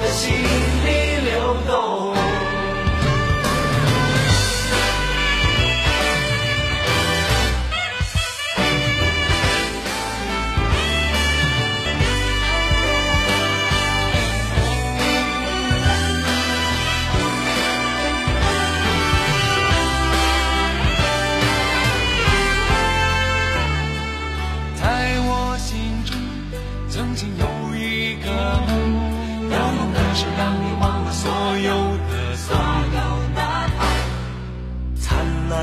的心里流动。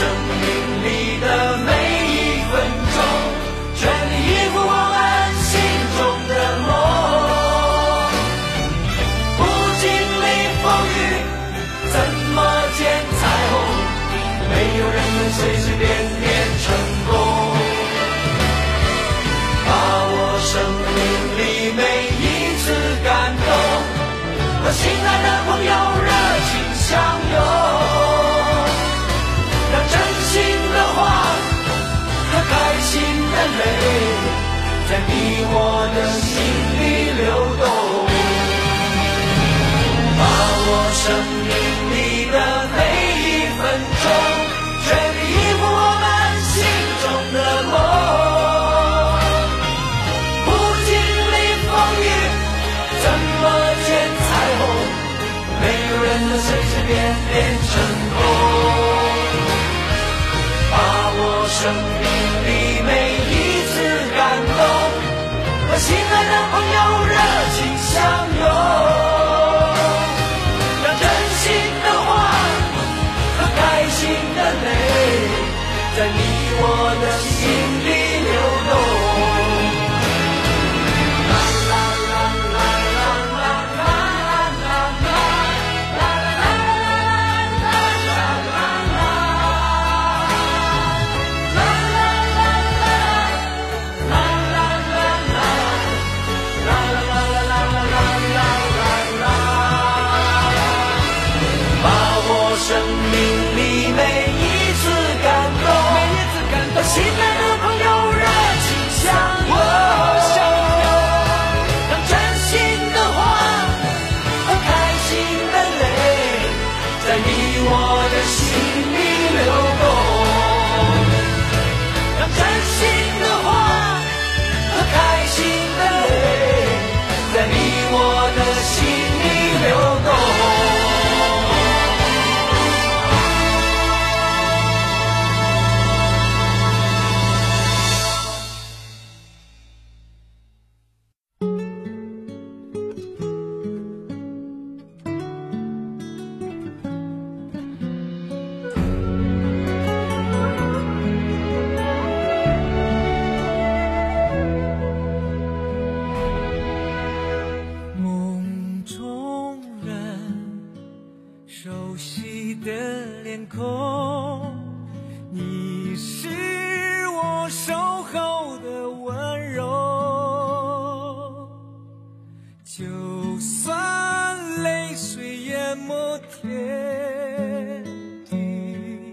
生命里在你我的心里流动。把握生命里的每一分钟，全力以赴我们心中的梦。不经历风雨，怎么见彩虹？没有人能随随便便成功。把握生命亲爱的朋友。就算泪水淹没天地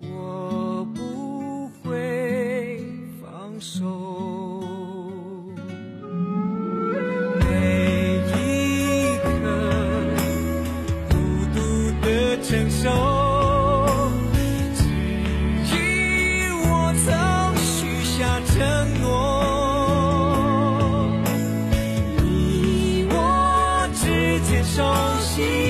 我不会放手。she